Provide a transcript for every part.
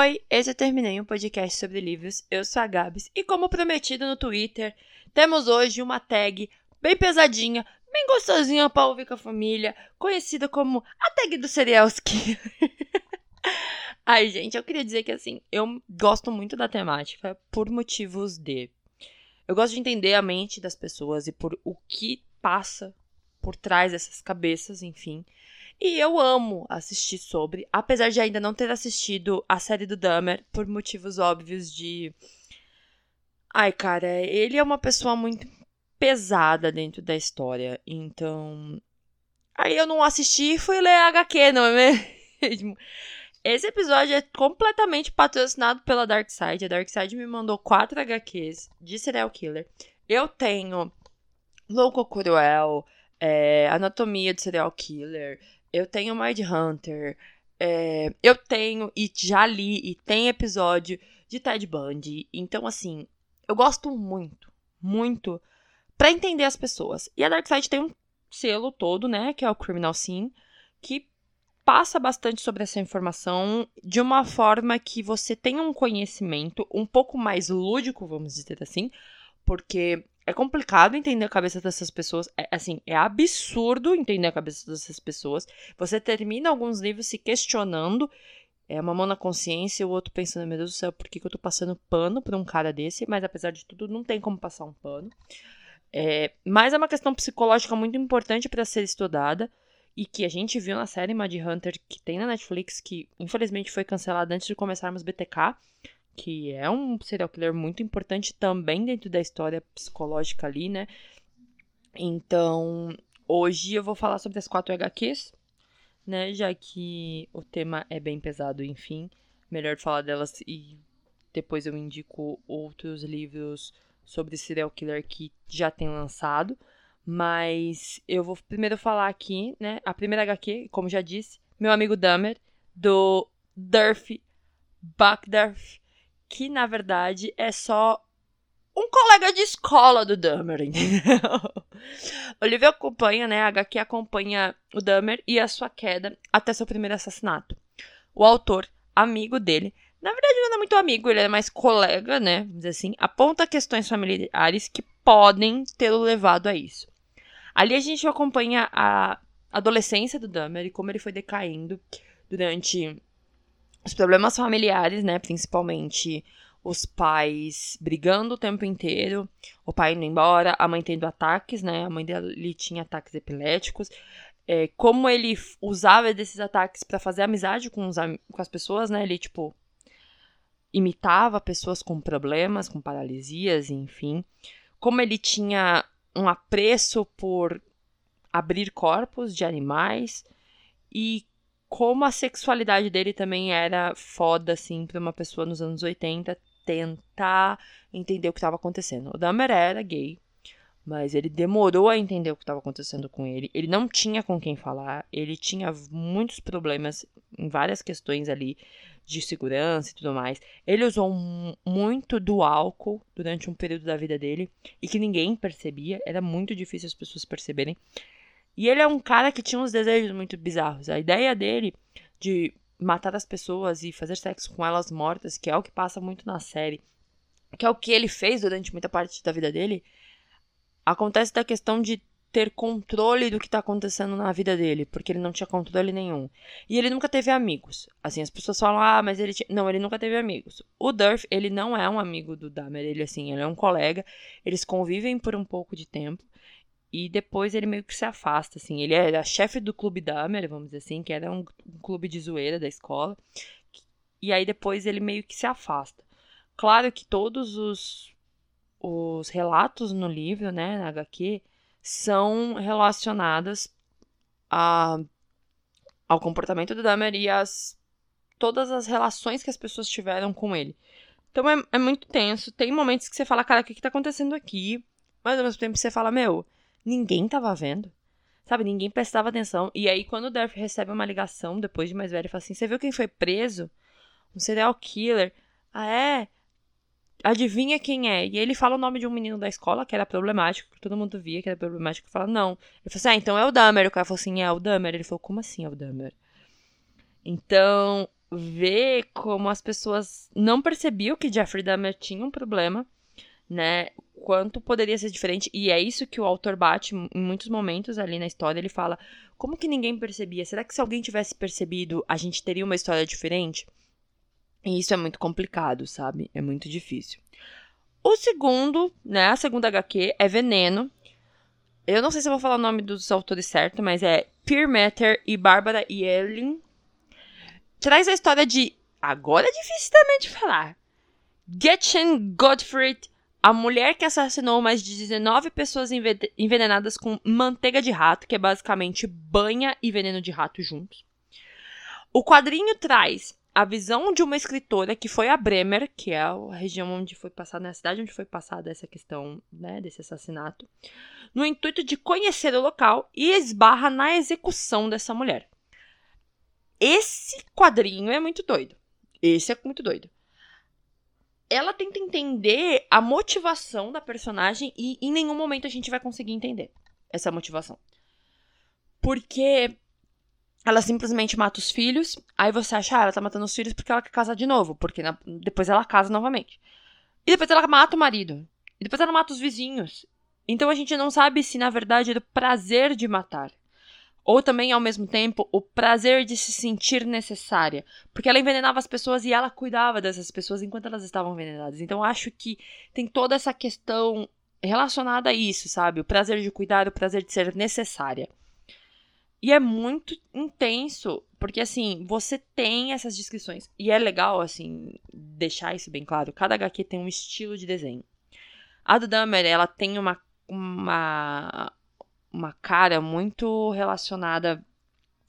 Oi, esse eu terminei um podcast sobre livros. Eu sou a Gabs e, como prometido no Twitter, temos hoje uma tag bem pesadinha, bem gostosinha pra ouvir com a família, conhecida como a tag do Serialski. Ai, gente, eu queria dizer que assim, eu gosto muito da temática por motivos de. Eu gosto de entender a mente das pessoas e por o que passa por trás dessas cabeças, enfim. E eu amo assistir sobre, apesar de ainda não ter assistido a série do Dahmer, por motivos óbvios de. Ai, cara, ele é uma pessoa muito pesada dentro da história. Então. Aí eu não assisti e fui ler a HQ, não é mesmo? Esse episódio é completamente patrocinado pela Darkseid. A Darkseid me mandou quatro HQs de serial killer. Eu tenho Louco Cruel, é, Anatomia de Serial Killer, eu tenho Mind Hunter, é, eu tenho e já li e tem episódio de Ted Bundy. Então, assim, eu gosto muito, muito para entender as pessoas. E a Darkseid tem um selo todo, né, que é o Criminal Scene, que passa bastante sobre essa informação de uma forma que você tenha um conhecimento um pouco mais lúdico, vamos dizer assim, porque é complicado entender a cabeça dessas pessoas. É, assim, é absurdo entender a cabeça dessas pessoas. Você termina alguns livros se questionando. É uma mão na consciência e o outro pensando, meu Deus do céu, por que, que eu tô passando pano pra um cara desse? Mas apesar de tudo, não tem como passar um pano. É, mas é uma questão psicológica muito importante para ser estudada e que a gente viu na série Mad Hunter que tem na Netflix, que infelizmente foi cancelada antes de começarmos BTK que é um serial killer muito importante também dentro da história psicológica ali, né? Então, hoje eu vou falar sobre as quatro HQs, né? Já que o tema é bem pesado, enfim. Melhor falar delas e depois eu indico outros livros sobre serial killer que já tem lançado. Mas eu vou primeiro falar aqui, né? A primeira HQ, como já disse, meu amigo Dahmer, do Durf Buckdurf que na verdade é só um colega de escola do Dahmer, entendeu? Olivia acompanha, né? A HQ acompanha o Dahmer e a sua queda até seu primeiro assassinato. O autor, amigo dele, na verdade não é muito amigo, ele é mais colega, né? Vamos dizer assim, aponta questões familiares que podem tê-lo levado a isso. Ali a gente acompanha a adolescência do Dahmer e como ele foi decaindo durante os problemas familiares, né? Principalmente os pais brigando o tempo inteiro, o pai indo embora, a mãe tendo ataques, né? A mãe dele tinha ataques epiléticos. É, como ele usava desses ataques para fazer amizade com, os, com as pessoas, né? Ele, tipo, imitava pessoas com problemas, com paralisias, enfim. Como ele tinha um apreço por abrir corpos de animais e como a sexualidade dele também era foda, assim, pra uma pessoa nos anos 80 tentar entender o que estava acontecendo. O Dahmer era gay, mas ele demorou a entender o que estava acontecendo com ele. Ele não tinha com quem falar, ele tinha muitos problemas em várias questões ali de segurança e tudo mais. Ele usou muito do álcool durante um período da vida dele e que ninguém percebia, era muito difícil as pessoas perceberem. E ele é um cara que tinha uns desejos muito bizarros. A ideia dele de matar as pessoas e fazer sexo com elas mortas, que é o que passa muito na série, que é o que ele fez durante muita parte da vida dele, acontece da questão de ter controle do que tá acontecendo na vida dele, porque ele não tinha controle nenhum. E ele nunca teve amigos. Assim, as pessoas falam, ah, mas ele tinha... Não, ele nunca teve amigos. O Durf, ele não é um amigo do Dahmer, ele, assim, ele é um colega. Eles convivem por um pouco de tempo. E depois ele meio que se afasta, assim. Ele era chefe do clube Dahmer, vamos dizer assim, que era um, um clube de zoeira da escola. E aí depois ele meio que se afasta. Claro que todos os, os relatos no livro, né, na HQ, são relacionados a, ao comportamento do Dahmer e as, todas as relações que as pessoas tiveram com ele. Então é, é muito tenso. Tem momentos que você fala, cara, o que, que tá acontecendo aqui? Mas ao mesmo tempo você fala, meu, Ninguém tava vendo. Sabe, ninguém prestava atenção. E aí, quando o Durf recebe uma ligação, depois de mais velho, fala assim: Você viu quem foi preso? Um serial killer. Ah, é? Adivinha quem é? E ele fala o nome de um menino da escola que era problemático, que todo mundo via que era problemático. Fala: Não. Ele falou assim: Ah, então é o Dahmer. O cara falou assim: É o Dahmer. Ele falou: Como assim é o Dahmer? Então, vê como as pessoas não percebiam que Jeffrey Dahmer tinha um problema, né? Quanto poderia ser diferente. E é isso que o autor bate em muitos momentos ali na história. Ele fala: como que ninguém percebia? Será que se alguém tivesse percebido, a gente teria uma história diferente? E isso é muito complicado, sabe? É muito difícil. O segundo, né? A segunda HQ é Veneno. Eu não sei se eu vou falar o nome dos autores certo, mas é Pierre Matter e Bárbara Yelin. Traz a história de. Agora é difícil também de falar. Gretchen Gottfried, a mulher que assassinou mais de 19 pessoas envenenadas com manteiga de rato, que é basicamente banha e veneno de rato juntos. O quadrinho traz a visão de uma escritora que foi a Bremer, que é a região onde foi passada, na cidade onde foi passada essa questão, né, desse assassinato, no intuito de conhecer o local e esbarra na execução dessa mulher. Esse quadrinho é muito doido. Esse é muito doido. Ela tenta entender a motivação da personagem e em nenhum momento a gente vai conseguir entender essa motivação. Porque ela simplesmente mata os filhos. Aí você acha, ah, ela tá matando os filhos porque ela quer casar de novo. Porque na... depois ela casa novamente. E depois ela mata o marido. E depois ela mata os vizinhos. Então a gente não sabe se na verdade é o prazer de matar. Ou também, ao mesmo tempo, o prazer de se sentir necessária. Porque ela envenenava as pessoas e ela cuidava dessas pessoas enquanto elas estavam envenenadas. Então acho que tem toda essa questão relacionada a isso, sabe? O prazer de cuidar, o prazer de ser necessária. E é muito intenso, porque assim, você tem essas descrições. E é legal, assim, deixar isso bem claro. Cada HQ tem um estilo de desenho. A do Dahmer, ela tem uma, uma, uma cara muito relacionada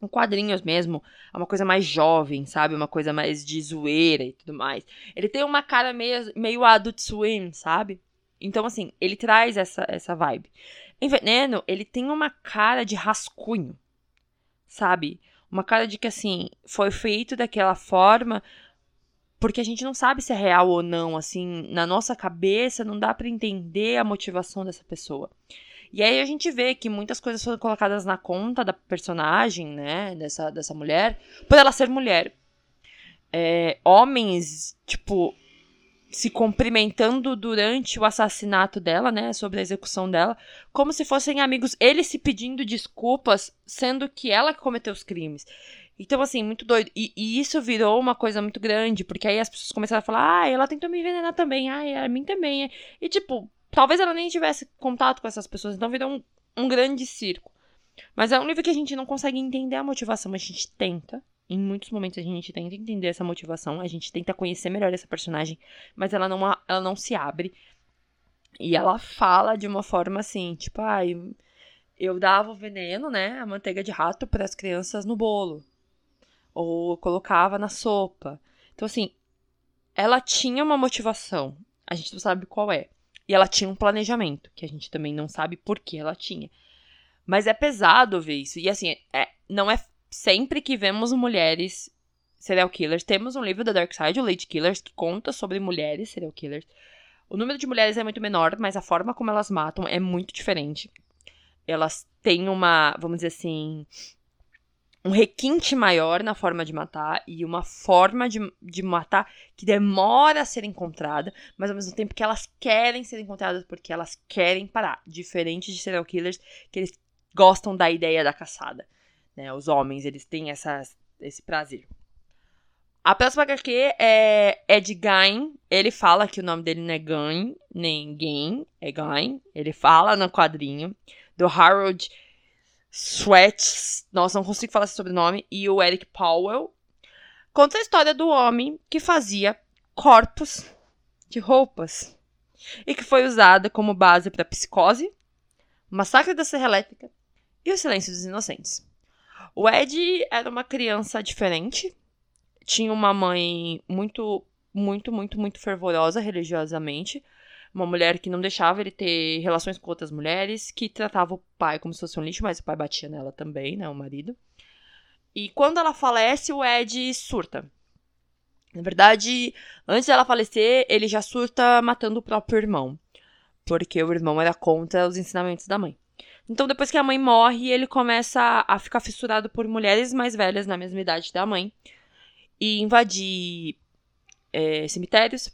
com quadrinhos mesmo. É uma coisa mais jovem, sabe? Uma coisa mais de zoeira e tudo mais. Ele tem uma cara meio, meio Adult Swim, sabe? Então, assim, ele traz essa, essa vibe. Em Veneno, ele tem uma cara de rascunho sabe? Uma cara de que, assim, foi feito daquela forma porque a gente não sabe se é real ou não, assim, na nossa cabeça não dá para entender a motivação dessa pessoa. E aí a gente vê que muitas coisas foram colocadas na conta da personagem, né, dessa, dessa mulher, por ela ser mulher. É, homens, tipo, se cumprimentando durante o assassinato dela, né, sobre a execução dela, como se fossem amigos, ele se pedindo desculpas, sendo que ela que cometeu os crimes. Então, assim, muito doido. E, e, isso virou uma coisa muito grande, porque aí as pessoas começaram a falar, ah, ela tentou me envenenar também, ah, a mim também. E, tipo, talvez ela nem tivesse contato com essas pessoas, então virou um, um grande circo. Mas é um livro que a gente não consegue entender a motivação, mas a gente tenta. Em muitos momentos a gente tenta entender essa motivação, a gente tenta conhecer melhor essa personagem, mas ela não, ela não se abre. E ela fala de uma forma assim, tipo, ai, ah, eu dava o veneno, né, a manteiga de rato para as crianças no bolo. Ou colocava na sopa. Então assim, ela tinha uma motivação, a gente não sabe qual é. E ela tinha um planejamento, que a gente também não sabe por que ela tinha. Mas é pesado ver isso. E assim, é, não é sempre que vemos mulheres serial killers, temos um livro da Dark Side, o Lady Killers, que conta sobre mulheres serial killers. O número de mulheres é muito menor, mas a forma como elas matam é muito diferente. Elas têm uma, vamos dizer assim, um requinte maior na forma de matar e uma forma de, de matar que demora a ser encontrada, mas ao mesmo tempo que elas querem ser encontradas porque elas querem parar. Diferente de serial killers que eles gostam da ideia da caçada. Né? Os homens, eles têm essa, esse prazer. A próxima HQ é, de Gain. Ele fala que o nome dele não é Gain, nem Gain, é Gain. Ele fala no quadrinho. Do Harold Sweat. Nossa, não consigo falar esse sobrenome. E o Eric Powell. Conta a história do homem que fazia corpos de roupas. E que foi usada como base para Psicose, Massacre da Serra Elétrica e O Silêncio dos Inocentes. O Ed era uma criança diferente. Tinha uma mãe muito, muito, muito, muito fervorosa religiosamente. Uma mulher que não deixava ele ter relações com outras mulheres, que tratava o pai como se fosse um lixo, mas o pai batia nela também, né? O marido. E quando ela falece, o Ed surta. Na verdade, antes dela falecer, ele já surta matando o próprio irmão. Porque o irmão era contra os ensinamentos da mãe. Então, depois que a mãe morre, ele começa a ficar fissurado por mulheres mais velhas na mesma idade da mãe. e invadir é, cemitérios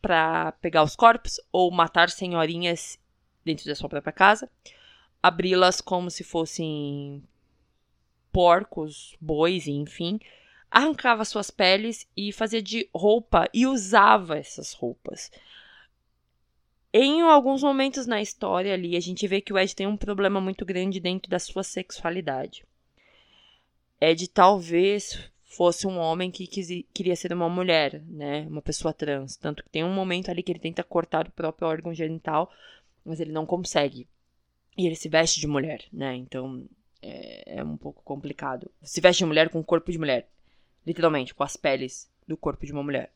para pegar os corpos ou matar senhorinhas dentro da sua própria casa, abri-las como se fossem porcos, bois, enfim, arrancava suas peles e fazia de roupa e usava essas roupas. Em alguns momentos na história ali, a gente vê que o Ed tem um problema muito grande dentro da sua sexualidade. Ed talvez fosse um homem que quis, queria ser uma mulher, né? Uma pessoa trans. Tanto que tem um momento ali que ele tenta cortar o próprio órgão genital, mas ele não consegue. E ele se veste de mulher, né? Então é, é um pouco complicado. Se veste de mulher com o corpo de mulher. Literalmente, com as peles do corpo de uma mulher.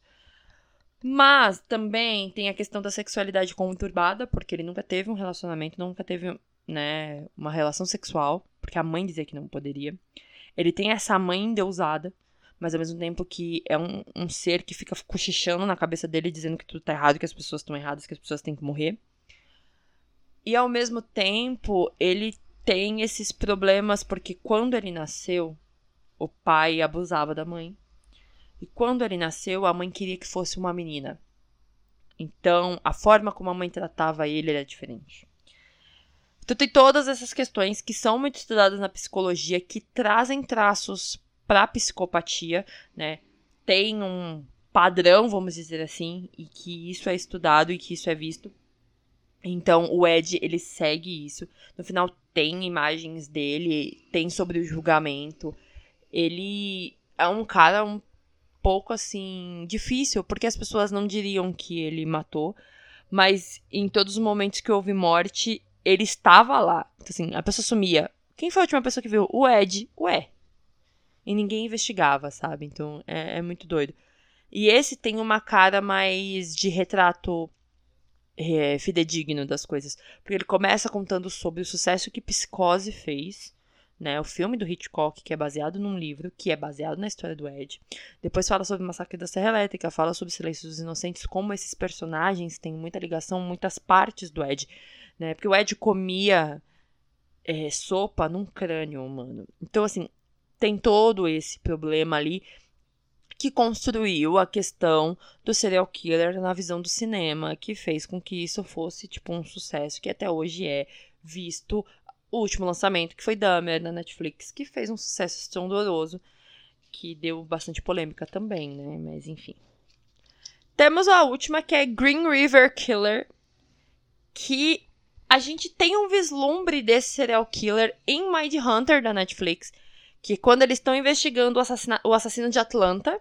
Mas também tem a questão da sexualidade conturbada, porque ele nunca teve um relacionamento, nunca teve, né, uma relação sexual, porque a mãe dizia que não poderia. Ele tem essa mãe endeusada, mas ao mesmo tempo que é um, um ser que fica cochichando na cabeça dele, dizendo que tudo tá errado, que as pessoas estão erradas, que as pessoas têm que morrer. E ao mesmo tempo, ele tem esses problemas porque quando ele nasceu, o pai abusava da mãe. E quando ele nasceu, a mãe queria que fosse uma menina. Então, a forma como a mãe tratava ele era diferente. Então, tem todas essas questões que são muito estudadas na psicologia, que trazem traços para psicopatia, né? Tem um padrão, vamos dizer assim, e que isso é estudado e que isso é visto. Então, o Ed, ele segue isso. No final, tem imagens dele, tem sobre o julgamento. Ele é um cara um pouco assim difícil, porque as pessoas não diriam que ele matou, mas em todos os momentos que houve morte, ele estava lá. Então, assim, a pessoa sumia. Quem foi a última pessoa que viu? O Ed. Ué. E ninguém investigava, sabe? Então é, é muito doido. E esse tem uma cara mais de retrato é, fidedigno das coisas. Porque ele começa contando sobre o sucesso que Psicose fez né? O filme do Hitchcock, que é baseado num livro, que é baseado na história do Ed. Depois fala sobre o Massacre da Serra Elétrica, fala sobre Silêncio dos Inocentes, como esses personagens têm muita ligação, muitas partes do Ed, né? Porque o Ed comia é, sopa num crânio humano. Então, assim, tem todo esse problema ali que construiu a questão do serial killer na visão do cinema, que fez com que isso fosse tipo um sucesso que até hoje é visto o último lançamento, que foi Dahmer na Netflix, que fez um sucesso estrondoso, que deu bastante polêmica também, né? Mas enfim. Temos a última, que é Green River Killer, que a gente tem um vislumbre desse serial killer em Mind Hunter da Netflix, que quando eles estão investigando o, assassina o assassino de Atlanta,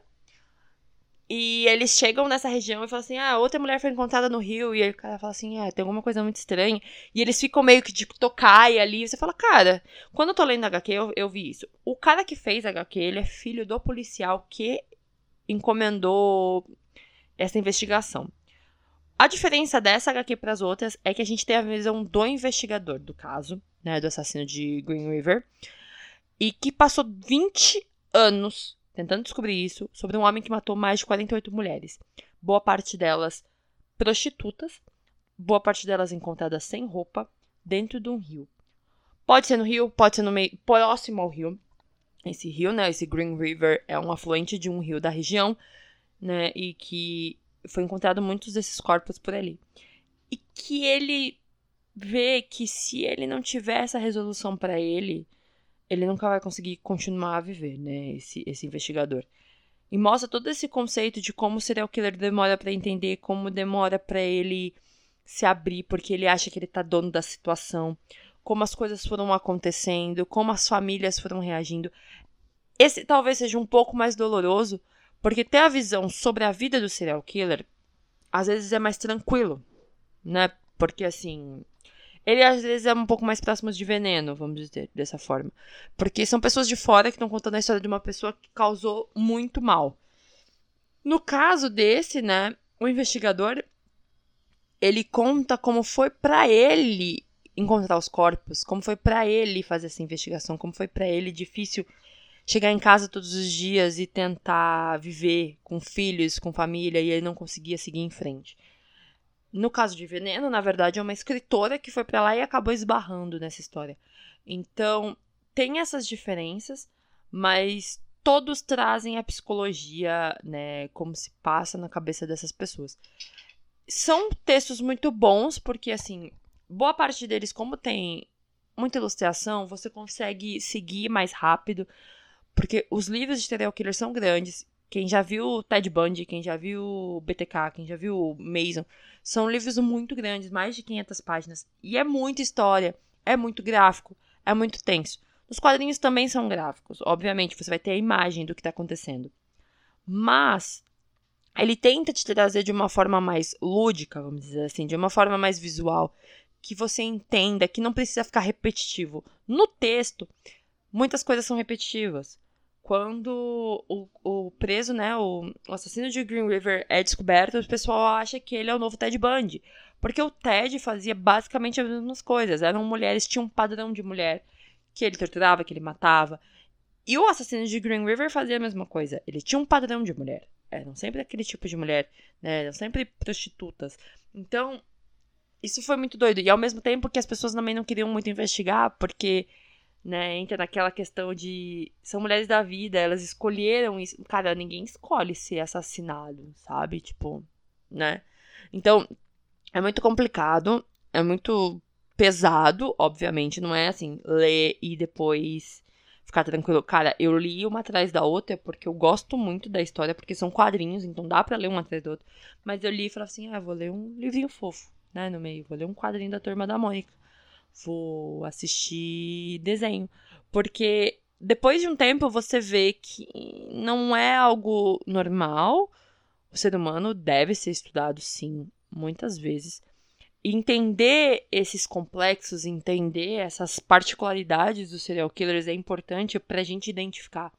e eles chegam nessa região e falam assim: ah, outra mulher foi encontrada no rio. E aí o cara fala assim: ah, tem alguma coisa muito estranha. E eles ficam meio que de tocar ali. E você fala: cara, quando eu tô lendo HQ, eu, eu vi isso. O cara que fez HQ, ele é filho do policial que encomendou essa investigação. A diferença dessa HQ para as outras é que a gente tem a visão do investigador do caso, né, do assassino de Green River, e que passou 20 anos tentando descobrir isso sobre um homem que matou mais de 48 mulheres. Boa parte delas prostitutas, boa parte delas encontradas sem roupa, dentro de um rio. Pode ser no rio, pode ser no meio próximo ao rio. Esse rio, né, esse Green River é um afluente de um rio da região, né, e que foi encontrado muitos desses corpos por ali. E que ele vê que se ele não tiver essa resolução para ele, ele nunca vai conseguir continuar a viver, né? Esse, esse investigador. E mostra todo esse conceito de como o serial killer demora para entender, como demora para ele se abrir, porque ele acha que ele tá dono da situação, como as coisas foram acontecendo, como as famílias foram reagindo. Esse talvez seja um pouco mais doloroso, porque ter a visão sobre a vida do serial killer às vezes é mais tranquilo, né? Porque assim, ele às vezes é um pouco mais próximo de veneno, vamos dizer, dessa forma. Porque são pessoas de fora que estão contando a história de uma pessoa que causou muito mal. No caso desse, né, o investigador ele conta como foi para ele encontrar os corpos, como foi para ele fazer essa investigação, como foi para ele difícil chegar em casa todos os dias e tentar viver com filhos, com família e ele não conseguia seguir em frente. No caso de Veneno, na verdade, é uma escritora que foi para lá e acabou esbarrando nessa história. Então, tem essas diferenças, mas todos trazem a psicologia, né, como se passa na cabeça dessas pessoas. São textos muito bons, porque, assim, boa parte deles, como tem muita ilustração, você consegue seguir mais rápido, porque os livros de serial killer são grandes. Quem já viu Ted Bundy, quem já viu BTK, quem já viu Mason, são livros muito grandes, mais de 500 páginas. E é muita história, é muito gráfico, é muito tenso. Os quadrinhos também são gráficos. Obviamente, você vai ter a imagem do que está acontecendo. Mas ele tenta te trazer de uma forma mais lúdica, vamos dizer assim, de uma forma mais visual, que você entenda que não precisa ficar repetitivo. No texto, muitas coisas são repetitivas. Quando o, o preso, né, o, o assassino de Green River é descoberto, o pessoal acha que ele é o novo Ted Bundy. Porque o Ted fazia basicamente as mesmas coisas. Eram mulheres, tinha um padrão de mulher que ele torturava, que ele matava. E o assassino de Green River fazia a mesma coisa. Ele tinha um padrão de mulher. Eram sempre aquele tipo de mulher, né? Eram sempre prostitutas. Então, isso foi muito doido. E ao mesmo tempo que as pessoas também não queriam muito investigar, porque, né, entra naquela questão de. São mulheres da vida, elas escolheram isso. Cara, ninguém escolhe ser assassinado, sabe? Tipo, né? Então, é muito complicado. É muito pesado, obviamente, não é assim, ler e depois ficar tranquilo. Cara, eu li uma atrás da outra porque eu gosto muito da história, porque são quadrinhos, então dá para ler uma atrás da outra. Mas eu li e falei assim: ah, vou ler um livrinho fofo, né, no meio, vou ler um quadrinho da turma da Mônica. Vou assistir desenho. Porque depois de um tempo você vê que não é algo normal. O ser humano deve ser estudado, sim, muitas vezes entender esses complexos, entender essas particularidades dos serial killers é importante para a gente identificar.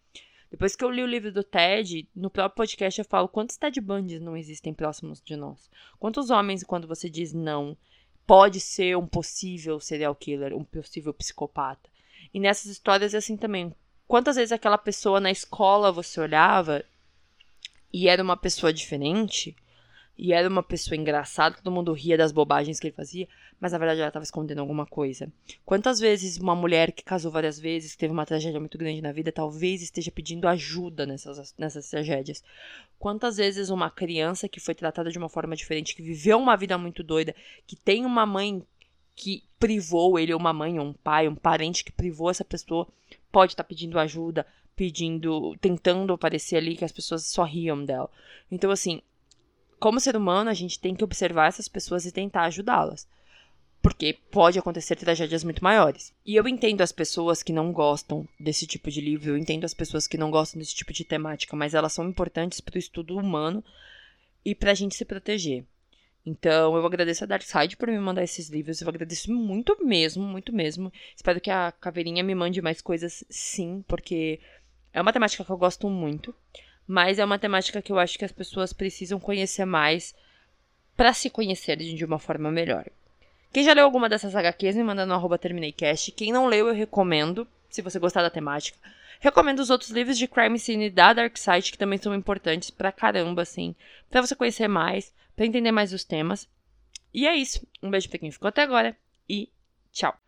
Depois que eu li o livro do Ted, no próprio podcast eu falo quantos Ted Bundys não existem próximos de nós. Quantos homens, quando você diz não, pode ser um possível serial killer, um possível psicopata. E nessas histórias é assim também. Quantas vezes aquela pessoa na escola você olhava e era uma pessoa diferente, e era uma pessoa engraçada, todo mundo ria das bobagens que ele fazia, mas na verdade ela estava escondendo alguma coisa. Quantas vezes uma mulher que casou várias vezes, que teve uma tragédia muito grande na vida, talvez esteja pedindo ajuda nessas, nessas tragédias? Quantas vezes uma criança que foi tratada de uma forma diferente, que viveu uma vida muito doida, que tem uma mãe que privou ele, ou uma mãe, ou um pai, um parente que privou essa pessoa, pode estar tá pedindo ajuda, pedindo, tentando aparecer ali que as pessoas só riam dela. Então, assim, como ser humano, a gente tem que observar essas pessoas e tentar ajudá-las. Porque pode acontecer tragédias muito maiores. E eu entendo as pessoas que não gostam desse tipo de livro, eu entendo as pessoas que não gostam desse tipo de temática, mas elas são importantes para o estudo humano e para a gente se proteger. Então, eu agradeço a Darkside por me mandar esses livros. Eu agradeço muito mesmo, muito mesmo. Espero que a Caveirinha me mande mais coisas, sim, porque é uma temática que eu gosto muito mas é uma temática que eu acho que as pessoas precisam conhecer mais para se conhecerem de uma forma melhor. Quem já leu alguma dessas HQs, me manda no arroba TermineiCast. Quem não leu, eu recomendo, se você gostar da temática. Recomendo os outros livros de Crime Scene da Dark Side, que também são importantes pra caramba, assim. Pra você conhecer mais, pra entender mais os temas. E é isso. Um beijo pra quem ficou até agora e tchau.